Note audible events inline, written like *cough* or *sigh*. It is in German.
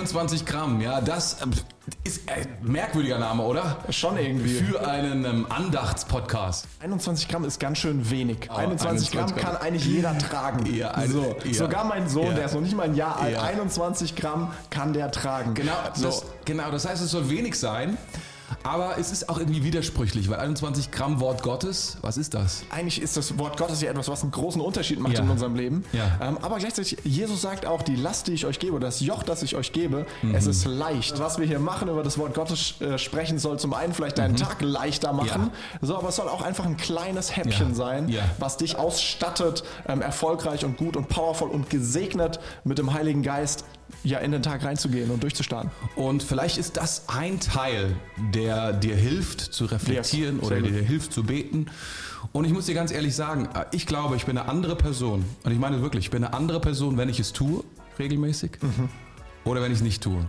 21 Gramm, ja, das ähm, ist ein merkwürdiger Name, oder? Schon irgendwie. Für einen ähm, Andachtspodcast. 21 Gramm ist ganz schön wenig. Aber 21 Gramm 21 Gramm. kann eigentlich jeder tragen. *laughs* Ja, eine- so. ja. Sogar mein Sohn, Ja. der ist noch nicht mal ein Jahr alt, Ja. 21 Gramm kann der tragen. Genau, so. das, genau, das heißt, es soll wenig sein, aber es ist auch irgendwie widersprüchlich, weil 21 Gramm Wort Gottes, was ist das? Eigentlich ist das Wort Gottes ja etwas, was einen großen Unterschied macht Ja. in unserem Leben. Ja. Ähm, aber gleichzeitig, Jesus sagt auch, die Last, die ich euch gebe, das Joch, das ich euch gebe, Mhm. es ist leicht. Was wir hier machen, über das Wort Gottes äh, sprechen, soll zum einen vielleicht deinen Tag leichter machen, so, aber es soll auch einfach ein kleines Häppchen Mhm. Ja. sein, Ja. was dich ausstattet, ähm, erfolgreich und gut und powerful und gesegnet mit dem Heiligen Geist ja, in den Tag reinzugehen und durchzustarten. Und vielleicht ist das ein Teil, der dir hilft zu reflektieren Yes, oder der dir hilft zu beten. Und ich muss dir ganz ehrlich sagen, ich glaube, ich bin eine andere Person. Und ich meine wirklich, ich bin eine andere Person, wenn ich es tue, regelmäßig, oder wenn ich es nicht tue.